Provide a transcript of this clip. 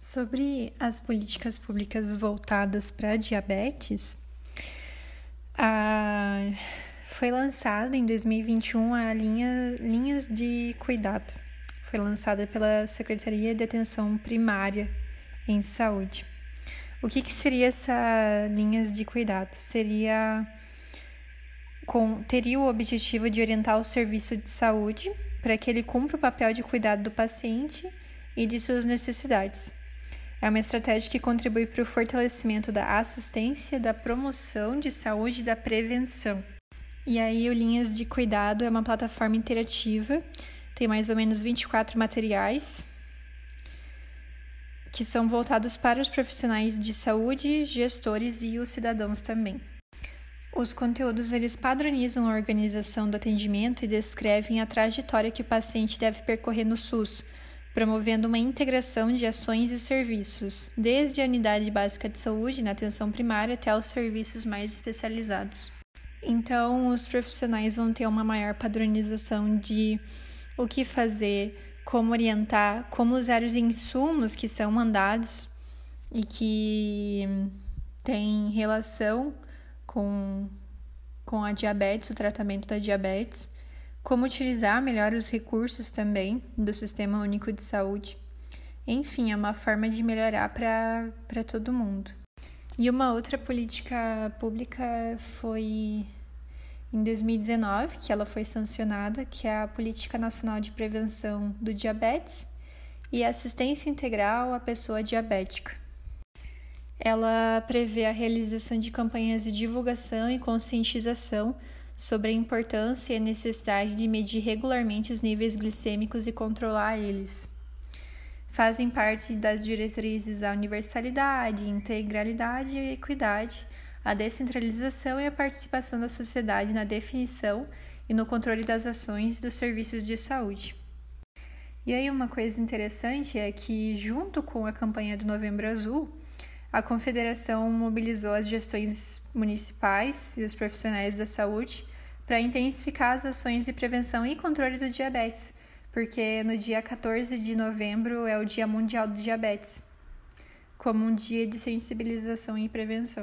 Sobre as políticas públicas voltadas para diabetes, a... foi lançada em 2021 a linha Linhas de Cuidado. Foi lançada pela Secretaria de Atenção Primária em Saúde. O que, que seria essa linhas de cuidado? Seria com, teria o objetivo de orientar o serviço de saúde para que ele cumpra o papel de cuidado do paciente e de suas necessidades é uma estratégia que contribui para o fortalecimento da assistência, da promoção de saúde e da prevenção. E aí, o Linhas de Cuidado é uma plataforma interativa, tem mais ou menos 24 materiais que são voltados para os profissionais de saúde, gestores e os cidadãos também. Os conteúdos eles padronizam a organização do atendimento e descrevem a trajetória que o paciente deve percorrer no SUS promovendo uma integração de ações e serviços, desde a unidade básica de saúde na atenção primária até os serviços mais especializados. Então, os profissionais vão ter uma maior padronização de o que fazer, como orientar, como usar os insumos que são mandados e que têm relação com, com a diabetes, o tratamento da diabetes como utilizar melhor os recursos também do Sistema Único de Saúde. Enfim, é uma forma de melhorar para todo mundo. E uma outra política pública foi em 2019, que ela foi sancionada, que é a Política Nacional de Prevenção do Diabetes e Assistência Integral à Pessoa Diabética. Ela prevê a realização de campanhas de divulgação e conscientização sobre a importância e a necessidade de medir regularmente os níveis glicêmicos e controlar eles. Fazem parte das diretrizes a universalidade, integralidade e equidade, a descentralização e a participação da sociedade na definição e no controle das ações dos serviços de saúde. E aí, uma coisa interessante é que, junto com a campanha do Novembro Azul, a Confederação mobilizou as gestões municipais e os profissionais da saúde para intensificar as ações de prevenção e controle do diabetes, porque no dia 14 de novembro é o Dia Mundial do Diabetes, como um dia de sensibilização e prevenção.